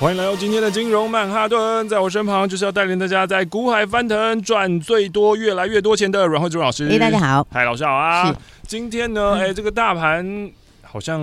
欢迎来到今天的金融曼哈顿，在我身旁就是要带领大家在股海翻腾赚最多、越来越多钱的阮慧珠老师。哎，大家好，嗨，老师好啊！今天呢，哎，这个大盘。好像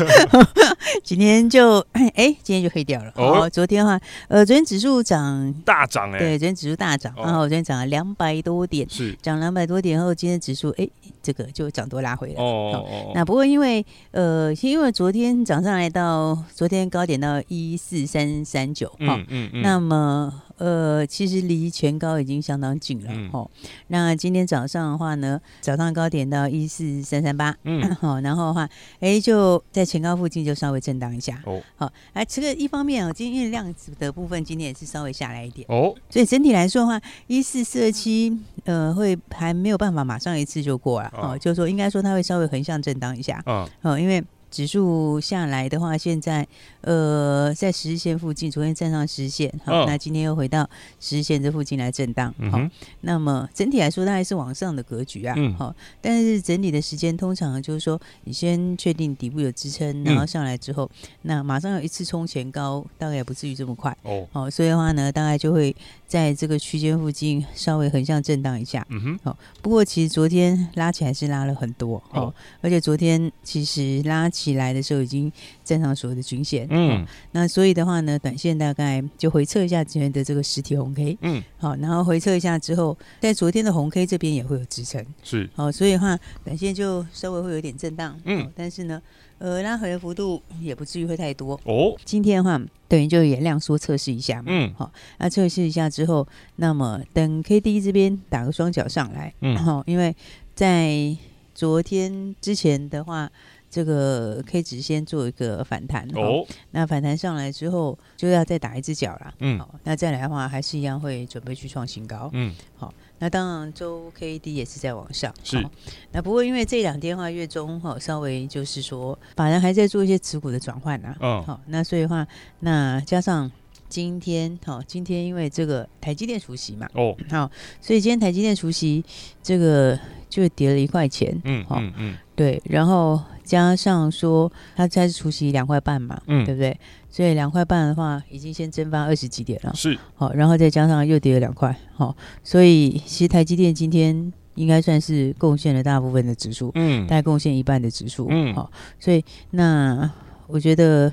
今天就哎，今天就黑掉了。哦，昨天的话，呃，昨天指数涨大涨哎，对，昨天指数大涨，然后昨天涨了两百多点，是涨两百多点后，今天指数哎，这个就涨多拉回来。哦哦，那不过因为呃，因为昨天涨上来到昨天高点到一四三三九，哈，嗯嗯，那么。呃，其实离全高已经相当近了，嗯、哦。那今天早上的话呢，早上高点到一四三三八，嗯，好，然后的话，哎，就在前高附近就稍微震荡一下，哦，好，哎，这个一方面哦，今天量子的部分今天也是稍微下来一点，哦，所以整体来说的话，一四四二七，呃，会还没有办法马上一次就过了，哦，哦就是说应该说它会稍微横向震荡一下，嗯，哦，因为。指数下来的话，现在呃在十日线附近，昨天站上十日线，好，那今天又回到十日线这附近来震荡，好，那么整体来说，它还是往上的格局啊，好，但是整理的时间通常就是说，你先确定底部有支撑，然后上来之后，那马上有一次冲前高，大概也不至于这么快，哦，哦，所以的话呢，大概就会在这个区间附近稍微横向震荡一下，嗯哼，好，不过其实昨天拉起来是拉了很多，哦，而且昨天其实拉。起来的时候已经站上所有的均线，嗯，那所以的话呢，短线大概就回测一下今天的这个实体红 K，嗯，好，然后回测一下之后，在昨天的红 K 这边也会有支撑，是，好，所以的话，短线就稍微会有点震荡，嗯，但是呢，呃，拉回的幅度也不至于会太多，哦，今天的话等于就也量缩测试一下嘛，嗯，好，那测试一下之后，那么等 K D 这边打个双脚上来，嗯，好，因为在昨天之前的话。这个 K 值先做一个反弹哦，那反弹上来之后就要再打一只脚了，嗯，好，那再来的话还是一样会准备去创新高，嗯，好，那当然周 K D 也是在往上，是，那不过因为这两天的话月中哈稍微就是说法人还在做一些持股的转换啊，嗯，好，那所以的话那加上今天好，今天因为这个台积电除息嘛，哦，好，所以今天台积电除息这个就跌了一块钱，嗯，好，嗯嗯，对，然后。加上说，它才是除夕两块半嘛，嗯，对不对？所以两块半的话，已经先蒸发二十几点了，是。好，然后再加上又跌了两块，好，所以其实台积电今天应该算是贡献了大部分的指数，嗯，大概贡献一半的指数，嗯，好，所以那我觉得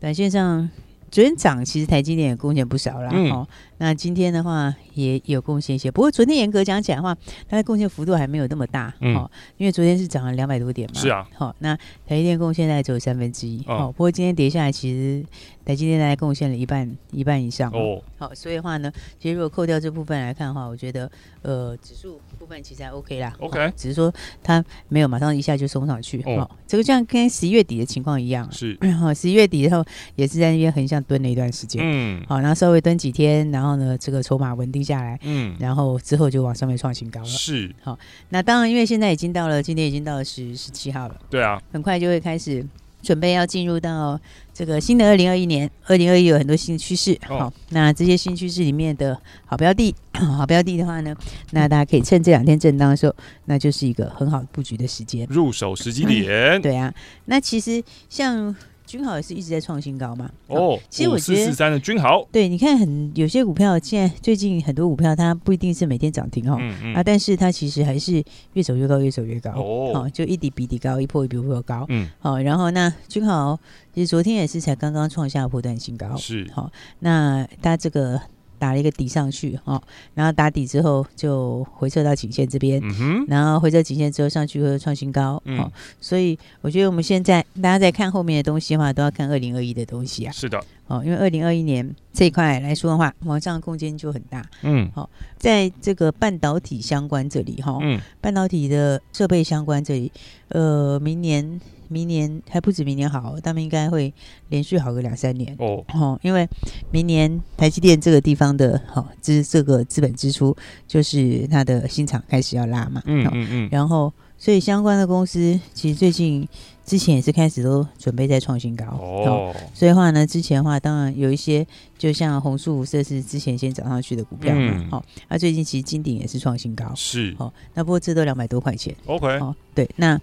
短线上昨天涨，其实台积电也贡献不少啦，嗯，好。那今天的话也有贡献一些，不过昨天严格讲起来的话，它的贡献幅度还没有那么大，嗯，因为昨天是涨了两百多点嘛，是啊，好，那台积电贡献大概只有三分之一，哦，不过今天跌下来，其实台积电大概贡献了一半一半以上，哦，好，所以的话呢，其实如果扣掉这部分来看的话，我觉得呃指数部分其实还 OK 啦，OK，只是说它没有马上一下就冲上去，哦，这个像跟十一月底的情况一样，是，好，十一月底之后也是在那边横向蹲了一段时间，嗯，好，然后稍微蹲几天，然后。然后呢，这个筹码稳定下来，嗯，然后之后就往上面创新高了。是，好，那当然，因为现在已经到了，今天已经到了十十七号了，对啊，很快就会开始准备要进入到这个新的二零二一年。二零二一有很多新趋势，哦、好，那这些新趋势里面的好标的，好标的的话呢，那大家可以趁这两天震荡的时候，那就是一个很好布局的时间，入手时机点。对啊，那其实像。均豪也是一直在创新高嘛？哦，其实我觉得四四三的君豪，对，你看很有些股票，现在最近很多股票它不一定是每天涨停哦，嗯嗯。啊，但是它其实还是越走越高，越走越高。哦，好，就一底比底高，一波一波高，嗯，好，然后那君豪其实昨天也是才刚刚创下破段新高，是，好，那它这个。打了一个底上去哦，然后打底之后就回撤到颈线这边，然后回撤颈线之后上去会创新高，嗯、哦，所以我觉得我们现在大家在看后面的东西的话，都要看二零二一的东西啊。是的，哦，因为二零二一年这一块来说的话，往上空间就很大。嗯，好，在这个半导体相关这里哈，嗯，半导体的设备相关这里，呃，明年。明年还不止明年好，他们应该会连续好个两三年哦。哦，因为明年台积电这个地方的好资这个资本支出，就是它的新厂开始要拉嘛。嗯嗯嗯。然后，所以相关的公司其实最近之前也是开始都准备在创新高哦。所以的话呢，之前的话当然有一些，就像红树这是之前先涨上去的股票嘛。好，那最近其实金鼎也是创新高。是。哦，那不过这都两百多块钱。OK。哦，对，那。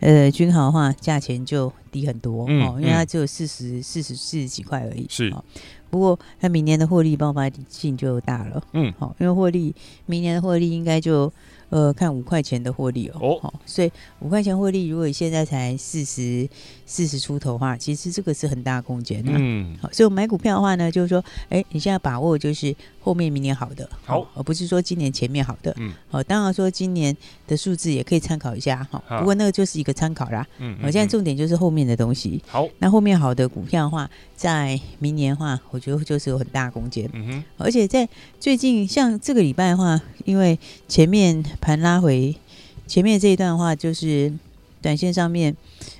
呃，君豪的话价钱就低很多、嗯、哦，因为它只有四十四十四十几块而已。是、哦，不过它明年的获利爆发性就大了。嗯，好、哦，因为获利明年的获利应该就。呃，看五块钱的获利哦，哦，所以五块钱获利，如果你现在才四十四十出头的话，其实这个是很大空间的。嗯，好，所以我买股票的话呢，就是说，哎，你现在把握就是后面明年好的，好，而不是说今年前面好的。嗯，好，当然说今年的数字也可以参考一下哈，不过那个就是一个参考啦。嗯，我现在重点就是后面的东西。好，那后面好的股票的话，在明年的话，我觉得就是有很大空间。嗯哼，而且在最近像这个礼拜的话，因为前面。盘拉回前面这一段的话，就是短线上面，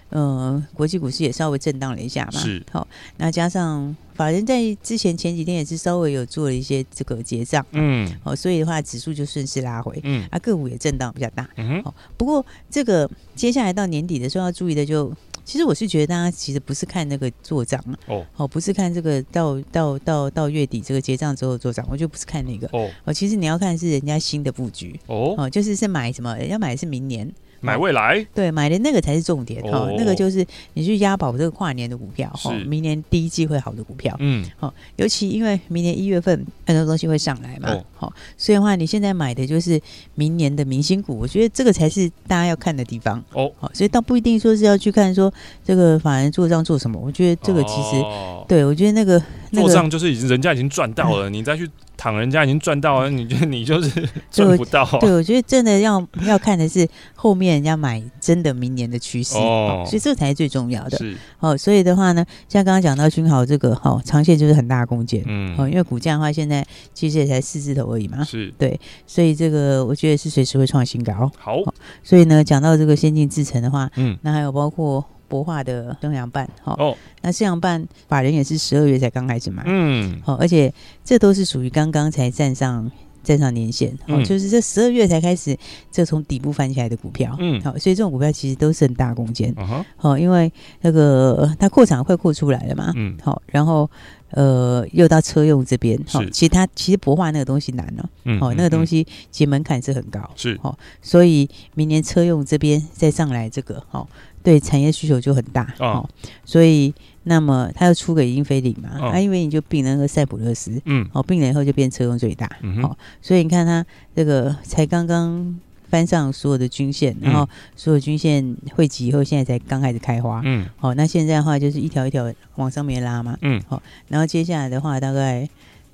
呃，国际股市也稍微震荡了一下嘛。是。好，那加上法人在之前前几天也是稍微有做了一些这个结账。嗯。好，所以的话，指数就顺势拉回。嗯。啊，个股也震荡比较大。嗯哼。好，不过这个接下来到年底的时候要注意的就。其实我是觉得大家其实不是看那个做账哦，哦，不是看这个到到到到月底这个结账之后做账，我就不是看那个。哦，哦，其实你要看是人家新的布局。哦，哦，就是是买什么，人家买的是明年。买未来，对，买的那个才是重点哈。那个就是你去押宝这个跨年的股票哈、哦，明年第一季会好的股票，嗯，好、哦，尤其因为明年一月份很多东西会上来嘛，好、所以的话你现在买的就是明年的明星股，我觉得这个才是大家要看的地方哦。好、哦，所以倒不一定说是要去看说这个法人做账做什么，我觉得这个其实，哦、对我觉得那个、那个、做账就是已经人家已经赚到了，嗯、你再去。躺人家已经赚到了，你觉得 你就是赚不到？对，我觉得真的要要看的是后面人家买真的明年的趋势哦，所以这才是最重要的。是哦，所以的话呢，像刚刚讲到君豪这个哈、哦，长线就是很大的空间，嗯，哦，因为股价的话现在其实也才四字头而已嘛，是对，所以这个我觉得是随时会创新高。好、哦，所以呢，讲到这个先进制程的话，嗯，那还有包括。博化的升阳半，好、哦，那升阳半法人也是十二月才刚开始买，嗯，好，而且这都是属于刚刚才站上站上年线，哦、嗯，就是这十二月才开始，这从底部翻起来的股票，嗯，好，所以这种股票其实都是很大空间，好、uh -huh，因为那个它扩产快扩出来了嘛，嗯，好，然后呃又到车用这边，好，其实它其实博化那个东西难了，嗯，哦，那个东西其实门槛是很高，是，哦，所以明年车用这边再上来这个，好。对产业需求就很大哦，哦，所以那么他要出给英菲林嘛，啊、因为你就并了那个赛普勒斯，嗯，好、哦，并了以后就变车用最大，嗯，好、哦，所以你看他这个才刚刚翻上所有的均线，然后所有均线汇集以后，现在才刚开始开花，嗯，好、哦，那现在的话就是一条一条往上面拉嘛，嗯，好、哦，然后接下来的话大概。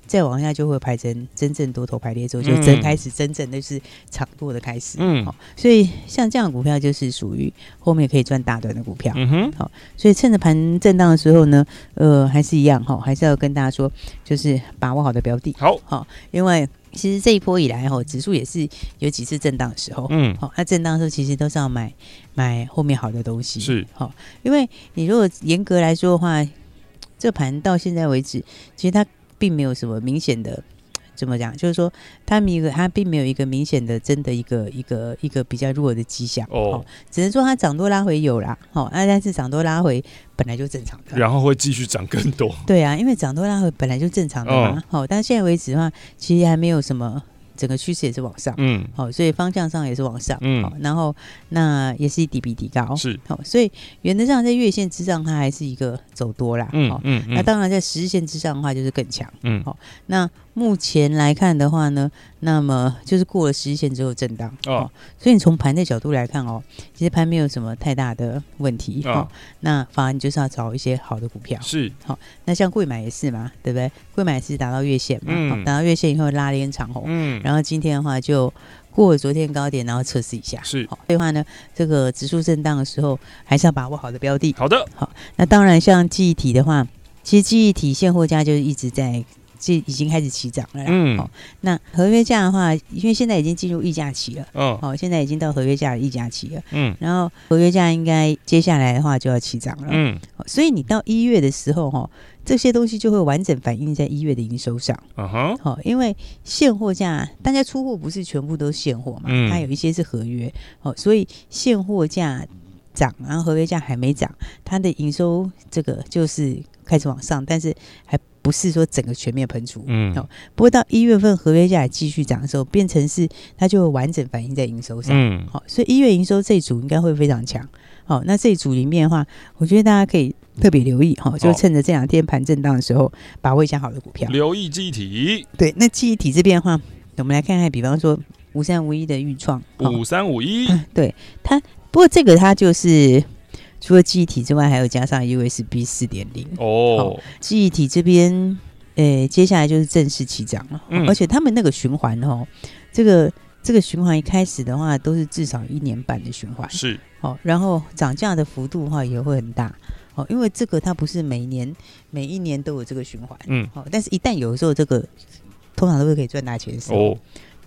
再往下就会排成真正多头排列之后，就真开始真正的是长多的开始。嗯，好，所以像这样的股票就是属于后面可以赚大段的股票。嗯哼，好，所以趁着盘震荡的时候呢，呃，还是一样哈，还是要跟大家说，就是把握好的标的。好，好，因为其实这一波以来哈，指数也是有几次震荡的时候。嗯，好，那震荡的时候其实都是要买买后面好的东西。是，好，因为你如果严格来说的话，这盘到现在为止，其实它。并没有什么明显的，怎么讲？就是说，它一个它并没有一个明显的真的一个一个一个比较弱的迹象哦，只能说它涨多拉回有啦，哦，那但是涨多拉回本来就正常的，然后会继续涨更多。对啊，因为涨多拉回本来就正常的嘛，好、哦，但现在为止的话，其实还没有什么。整个趋势也是往上，嗯，好，所以方向上也是往上，嗯，好，然后那也是一底比底高，是，好，所以原则上在月线之上，它还是一个走多啦，嗯，嗯，那当然在十日线之上的话，就是更强，嗯，好，那。目前来看的话呢，那么就是过了十日线之后震荡哦，所以你从盘的角度来看哦，其实盘没有什么太大的问题哦，哦。那反而你就是要找一些好的股票是好，哦。那像贵买也是嘛，对不对？贵买是达到月线嘛，嗯，达到月线以后拉了一根长红，嗯，然后今天的话就过了昨天高点，然后测试一下是。好，所以话呢，这个指数震荡的时候，还是要把握好的标的。好的，好。那当然像记忆体的话，其实记忆体现货价就是一直在。这已经开始起涨了啦。嗯，好，那合约价的话，因为现在已经进入议价期了，哦，好，现在已经到合约价的议价期了，嗯，然后合约价应该接下来的话就要起涨了，嗯，所以你到一月的时候，哈，这些东西就会完整反映在一月的营收上，嗯哼，好，因为现货价大家出货不是全部都现货嘛，嗯，它有一些是合约，哦，所以现货价涨，然后合约价还没涨，它的营收这个就是开始往上，但是还。不是说整个全面喷出，嗯，哦，不过到一月份合约下来继续涨的时候，变成是它就会完整反映在营收上，嗯，好，所以一月营收这一组应该会非常强，好，那这一组里面的话，我觉得大家可以特别留意哈，就趁着这两天盘震荡的时候，把握一下好的股票，留意记忆体，对，那记忆体这边的话，我们来看看，比方说五三五一的预创，五三五一，对它，不过这个它就是。除了记忆体之外，还有加上 USB 四点零哦。记忆体这边，诶、欸，接下来就是正式起涨了。嗯、而且他们那个循环哦，这个这个循环一开始的话，都是至少一年半的循环。是哦，然后涨价的幅度的话也会很大哦，因为这个它不是每年每一年都有这个循环。嗯，好，但是一旦有的时候这个通常都是可以赚大钱。哦，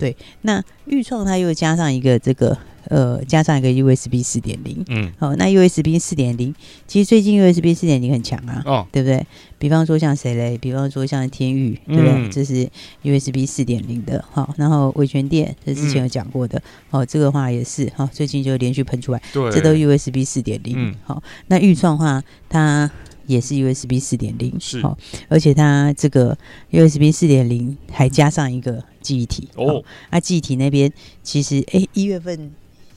对，那钰创它又加上一个这个。呃，加上一个 USB 四点零，嗯，好，那 USB 四点零，其实最近 USB 四点零很强啊，哦，对不对？比方说像谁嘞？比方说像天宇，对不对？嗯、这是 USB 四点零的，好，然后伟诠电，这之前有讲过的，哦、嗯，这个话也是，哦，最近就连续喷出来，对，这都 USB 四点零，好，那钰创的话，它也是 USB 四点零，是，哦，而且它这个 USB 四点零还加上一个记忆体，哦，那记忆体那边其实，哎，一月份。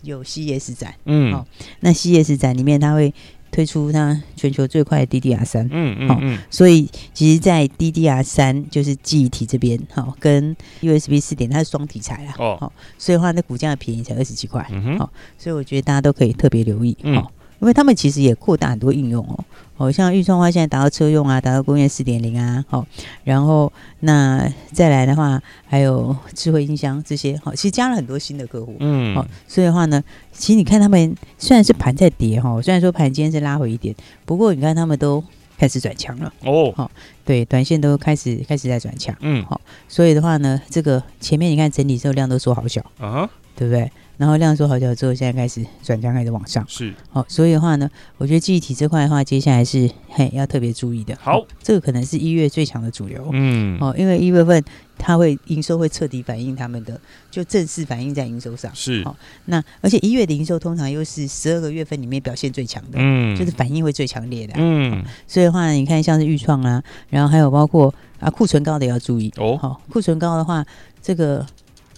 有 CES 展，嗯，好，那 CES 展里面，它会推出它全球最快的 DDR 三，嗯嗯，好，所以其实，在 DDR 三就是记忆体这边，好，跟 USB 四点，它是双题材啊，哦，好，所以的话，那股价便宜才二十几块，嗯哼，好，所以我觉得大家都可以特别留意，嗯。因为他们其实也扩大很多应用哦，哦，像钰创的话，现在达到车用啊，达到工业四点零啊，好，然后那再来的话，还有智慧音箱这些，好，其实加了很多新的客户，嗯，好，所以的话呢，其实你看他们虽然是盘在跌哈，虽然说盘今天是拉回一点，不过你看他们都开始转强了。哦，好，对，短线都开始开始在转强，嗯，好，所以的话呢，这个前面你看整体之后量都缩好小啊，对不对？然后量缩好久之后，现在开始转强，开始往上。是，好、哦，所以的话呢，我觉得记忆体这块的话，接下来是嘿要特别注意的。好、哦，这个可能是一月最强的主流。嗯，哦，因为一月份它会营收会彻底反映他们的，就正式反映在营收上。是，好、哦，那而且一月的营收通常又是十二个月份里面表现最强的，嗯，就是反应会最强烈的。嗯、哦，所以的话，你看像是预创啊，然后还有包括啊库存高的也要注意哦。好、哦，库存高的话，这个。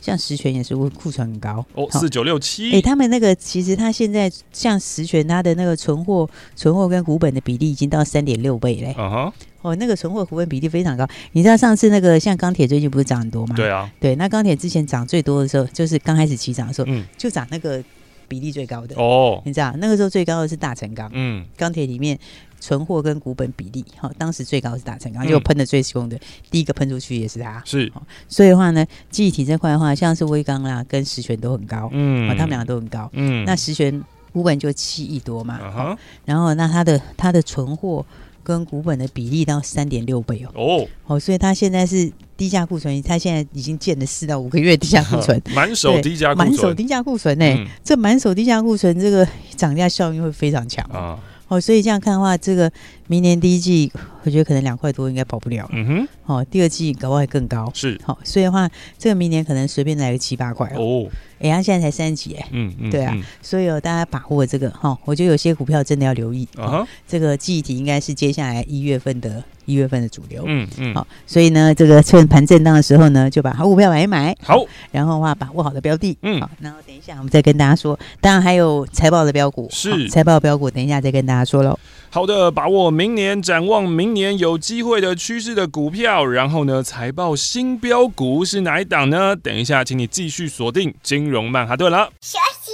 像十全也是库存很高哦，四九六七。哎，他们那个其实他现在像十全，它的那个存货、存货跟股本的比例已经到三点六倍嘞。Uh huh. 哦，那个存货股本比例非常高。你知道上次那个像钢铁最近不是涨很多吗？对啊，对，那钢铁之前涨最多的时候，就是刚开始起涨的时候，嗯，就涨那个比例最高的哦。你知道那个时候最高的是大成钢，嗯，钢铁里面。存货跟股本比例，哈，当时最高是大成钢，就喷的最凶的，第一个喷出去也是它，是，所以的话呢，记忆体这块的话，像是威刚啦，跟石泉都很高，嗯，他们两个都很高，嗯，那石泉股本就七亿多嘛，然后那它的它的存货跟股本的比例到三点六倍哦，哦，所以它现在是低价库存，它现在已经建了四到五个月低价库存，满手低价库存，满手低价库存呢，这满手低价库存，这个涨价效应会非常强啊。哦，所以这样看的话，这个明年第一季，我觉得可能两块多应该跑不了。嗯哼。哦，第二季搞不好还更高。是。好，所以的话，这个明年可能随便来个七八块哦。哎，它现在才三十几哎。嗯嗯。对啊，所以哦，大家把握这个哈，我觉得有些股票真的要留意。啊哈。这个记忆体应该是接下来一月份的一月份的主流。嗯嗯。好，所以呢，这个趁盘震荡的时候呢，就把好股票买一买。好。然后的话，把握好的标的。嗯。好，然后等一下我们再跟大家说，当然还有财报的标股。是。财报标股，等一下再跟大家说喽。好的，把握明年，展望明年有机会的趋势的股票，然后呢，财报新标股是哪一档呢？等一下，请你继续锁定金融曼哈顿了。学习，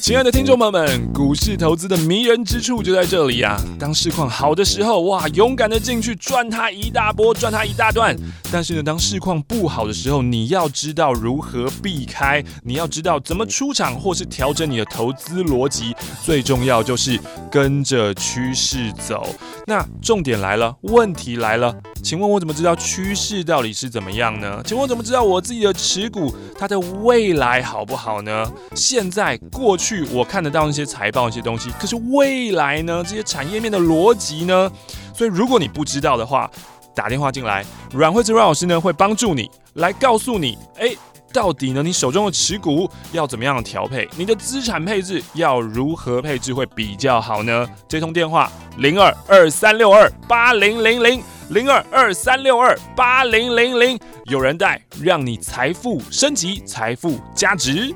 亲爱的听众朋友们，股市投资的迷人之处就在这里、啊！当市况好的时候，哇，勇敢的进去赚它一大波，赚它一大段。但是呢，当市况不好的时候，你要知道如何避开，你要知道怎么出场或是调整你的投资逻辑。最重要就是跟着趋势走。那重点来了，问题来了，请问我怎么知道趋势到底是怎么样呢？请问我怎么知道我自己的持股它的未来好不好呢？现在、过去去我看得到那些财报、一些东西，可是未来呢？这些产业面的逻辑呢？所以如果你不知道的话，打电话进来，阮慧芝阮老师呢会帮助你来告诉你，哎，到底呢你手中的持股要怎么样调配，你的资产配置要如何配置会比较好呢？这通电话零二二三六二八零零零零二二三六二八零零零，有人带，让你财富升级，财富加值。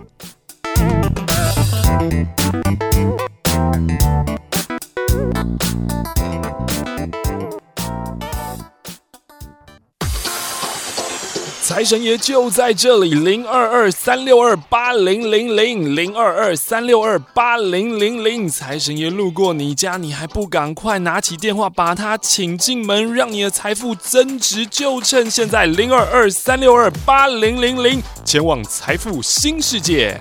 财神爷就在这里，零二二三六二八零零零零二二三六二八零零零。财神爷路过你家，你还不赶快拿起电话把他请进门，让你的财富增值，就趁现在，零二二三六二八零零零，前往财富新世界。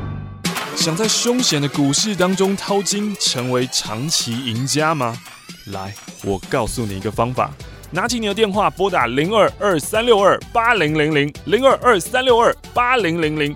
想在凶险的股市当中淘金，成为长期赢家吗？来，我告诉你一个方法。拿起你的电话，拨打零二二三六二八零零零零二二三六二八零零零。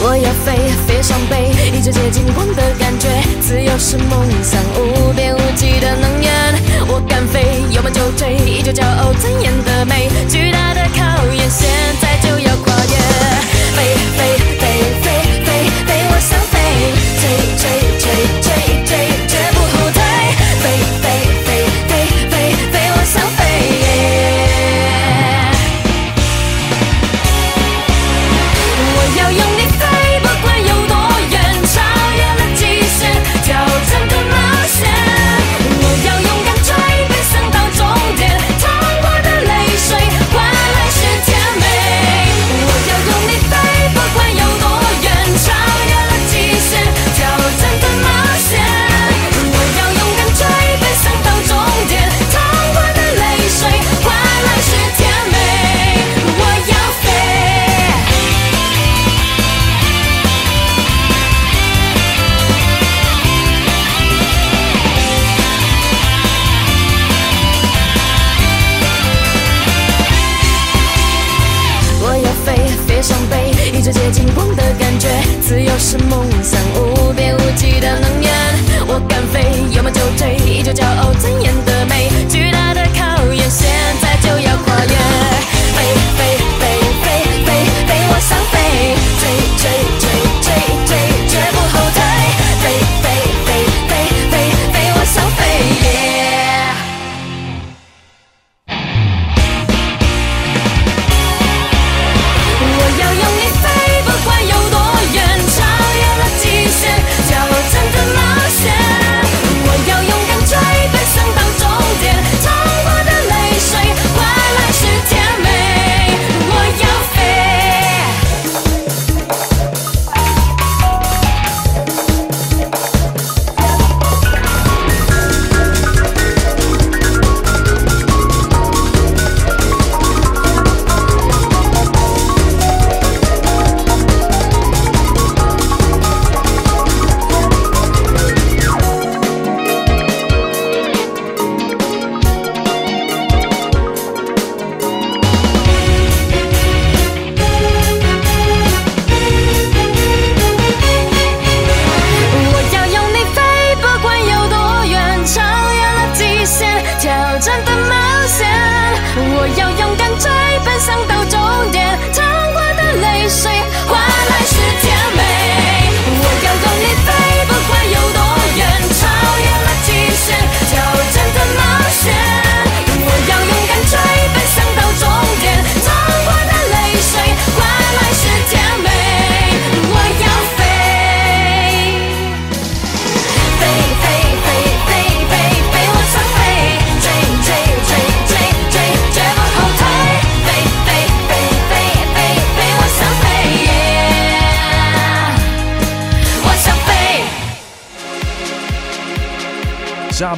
我要飞，飞上北一直接近光的感觉，自由是梦想，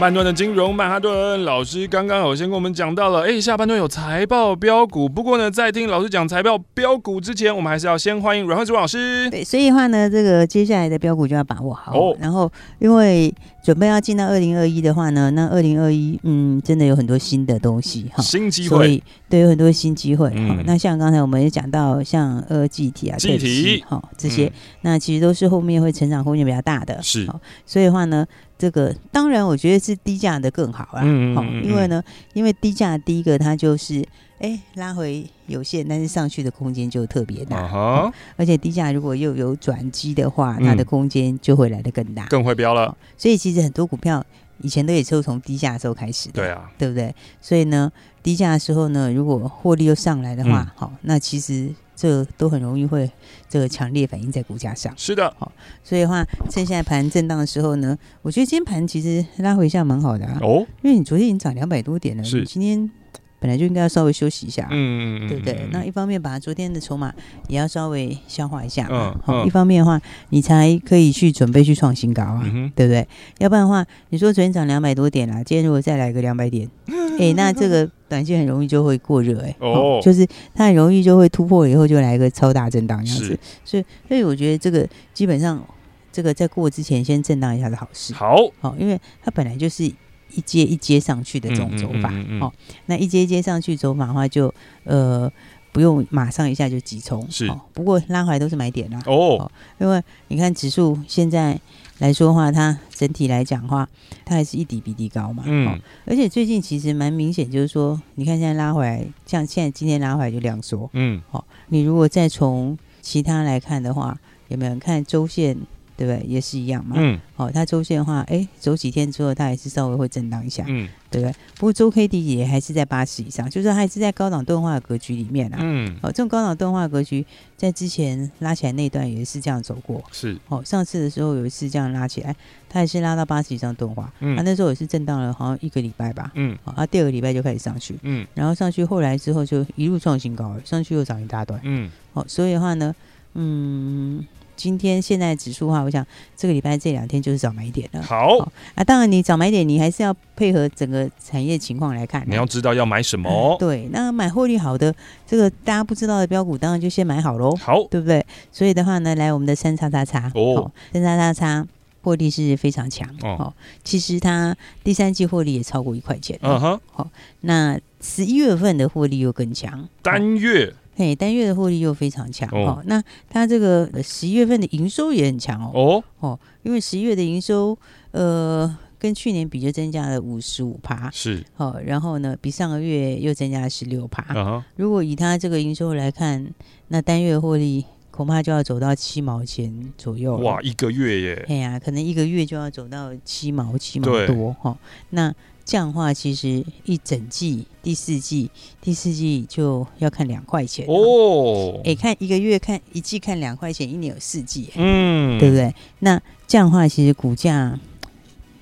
半段的金融曼哈顿老师刚刚有先跟我们讲到了，哎，下半段有财报标股。不过呢，在听老师讲财报标股之前，我们还是要先欢迎阮慧珠老师。对，所以的话呢，这个接下来的标股就要把握好。哦，然后因为准备要进到二零二一的话呢，那二零二一，嗯，真的有很多新的东西哈，新机会，所以对，有很多新机会。嗯，那像刚才我们也讲到，像二 G 体啊、记体哈这些，嗯，那其实都是后面会成长空间比较大的。是，所以的话呢。这个当然，我觉得是低价的更好啦。嗯，好，因为呢，因为低价第一个它就是哎拉回有限，但是上去的空间就特别大。哈，而且低价如果又有转机的话，它的空间就会来得更大，更会飙了。所以其实很多股票以前都也是从低价的时候开始的，对啊，对不对？所以呢，低价的时候呢，如果获利又上来的话，好，那其实。这都很容易会这个强烈反映在股价上。是的，好，所以的话，趁现在盘震荡的时候呢，我觉得今天盘其实拉回一下蛮好的啊。哦，因为你昨天已经涨两百多点了，是今天。本来就应该要稍微休息一下，嗯，对不对？那一方面把昨天的筹码也要稍微消化一下，嗯，好，一方面的话，你才可以去准备去创新高啊，对不对？要不然的话，你说昨天涨两百多点啦，今天如果再来个两百点，哎，那这个短线很容易就会过热，哎，哦，就是它很容易就会突破以后就来一个超大震荡这样子，所以，所以我觉得这个基本上这个在过之前先震荡一下是好事，好，好，因为它本来就是。一阶一阶上去的这种走法，哦，那一阶一阶上去走法的话就，就呃不用马上一下就急冲，是、哦。不过拉回来都是买点啦，哦，哦，因为你看指数现在来说的话，它整体来讲的话，它还是一底比一底高嘛，嗯、哦。而且最近其实蛮明显，就是说，你看现在拉回来，像现在今天拉回来就量缩，嗯，好、哦。你如果再从其他来看的话，有没有看周线？对不对？也是一样嘛。嗯。哦，它周线的话，哎，走几天之后，它还是稍微会震荡一下。嗯。对不对？不过周 K D 也还是在八十以上，就是它还是在高档钝化的格局里面啊。嗯。哦，这种高档钝化格局，在之前拉起来那段也是这样走过。是。哦，上次的时候有一次这样拉起来，它也是拉到八十以上钝化。嗯。它那时候也是震荡了，好像一个礼拜吧。嗯。好，啊，第二个礼拜就开始上去。嗯。然后上去后来之后就一路创新高了，上去又涨一大段。嗯。好，所以的话呢，嗯。今天现在指数的话，我想这个礼拜这两天就是早买点了。好，好啊，当然你早买点，你还是要配合整个产业情况来看。你要知道要买什么。嗯、对，那买获利好的这个大家不知道的标股，当然就先买好喽。好，对不对？所以的话呢，来我们的三叉叉叉哦，三叉叉叉获利是非常强哦。其实它第三季获利也超过一块钱。嗯哼。好，那十一月份的获利又更强。单月。嘿，单月的获利又非常强哦，哦。那它这个十一月份的营收也很强哦。哦哦，因为十一月的营收，呃，跟去年比就增加了五十五趴。是。哦，然后呢，比上个月又增加了十六趴。Uh 如果以它这个营收来看，那单月获利恐怕就要走到七毛钱左右。哇，一个月耶！哎呀、啊，可能一个月就要走到七毛七毛多哈、哦。那这样的话，其实一整季第四季第四季就要看两块钱哦。哎、欸，看一个月看一季看两块钱，一年有四季，嗯，对不对？那这样的话，其实股价。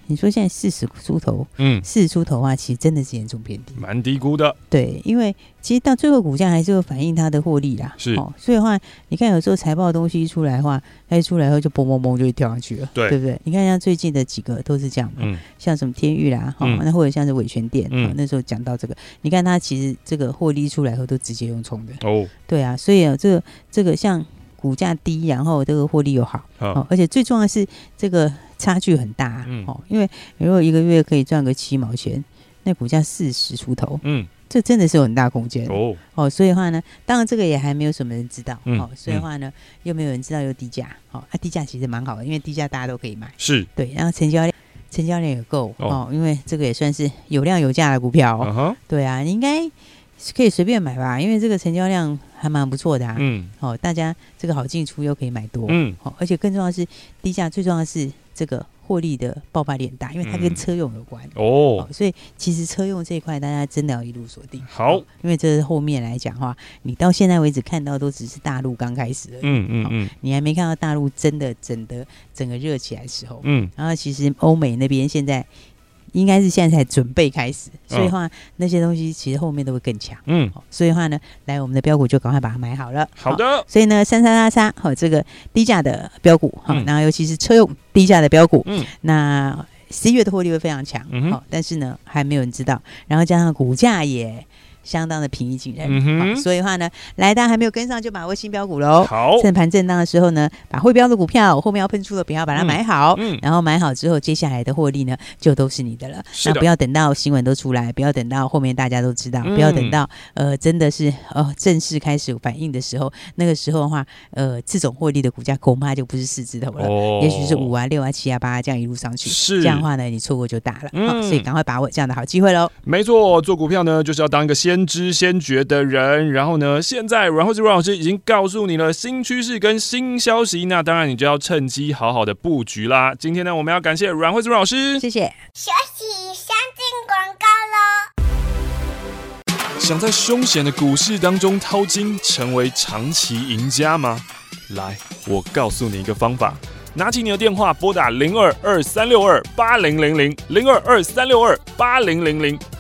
你说现在四十出头，嗯，四十出头的话，其实真的是严重偏低，蛮低估的。对，因为其实到最后股价还是会反映它的获利啦。是，哦，所以的话，你看有时候财报的东西一出来的话，它一出来后就嘣嘣嘣就会跳上去了，对，对不对？你看像最近的几个都是这样嘛，嗯，像什么天域啦，哈、嗯，那或者像是伟诠电，嗯，那时候讲到这个，你看它其实这个获利出来后都直接用冲的，哦，对啊，所以啊，这个这个像。股价低，然后这个获利又好，哦，而且最重要的是这个差距很大，嗯，哦，因为如果一个月可以赚个七毛钱，那股价四十出头，嗯，这真的是有很大空间。哦，哦，所以的话呢，当然这个也还没有什么人知道，哦，所以的话呢，又没有人知道有低价，哦，啊，低价其实蛮好的，因为低价大家都可以买，是。对，然后成交量成交量也够，哦，因为这个也算是有量有价的股票，哦，对啊，你应该可以随便买吧，因为这个成交量。还蛮不错的啊，嗯，好，大家这个好进出又可以买多，嗯，好，而且更重要的是低价，最重要的是这个获利的爆发力很大，因为它跟车用有关。哦，所以其实车用这一块大家真的要一路锁定。好，因为这是后面来讲的话，你到现在为止看到都只是大陆刚开始而已，嗯嗯嗯，你还没看到大陆真的整的整个热起来的时候，嗯，然后其实欧美那边现在。应该是现在才准备开始，所以的话、哦、那些东西其实后面都会更强。嗯，所以的话呢，来我们的标股就赶快把它买好了。好的。所以呢，三三三三，好，这个低价的标股，好、嗯，然后尤其是车用低价的标股，嗯，那十一月的获利会非常强，好、嗯哦，但是呢，还没有人知道。然后加上股价也。相当的平易近人，嗯、所以的话呢，来大家还没有跟上就把握新标股喽。好，趁盘震荡的时候呢，把会标的股票后面要喷出的不要把它买好，嗯，然后买好之后，接下来的获利呢就都是你的了。那不要等到新闻都出来，不要等到后面大家都知道，嗯、不要等到呃真的是呃正式开始反应的时候，那个时候的话，呃这种获利的股价恐怕就不是四字头了，哦、也许是五啊六啊七啊八啊这样一路上去，是这样的话呢，你错过就大了。嗯、所以赶快把握这样的好机会喽。没错，做股票呢就是要当一个先。先知先觉的人，然后呢？现在阮惠慈阮老师已经告诉你了新趋势跟新消息，那当然你就要趁机好好的布局啦。今天呢，我们要感谢阮惠慈阮老师，谢谢。休息，先进广告喽。想在凶险的股市当中淘金，成为长期赢家吗？来，我告诉你一个方法。拿起你的电话，拨打零二二三六二八零零零零二二三六二八零零零，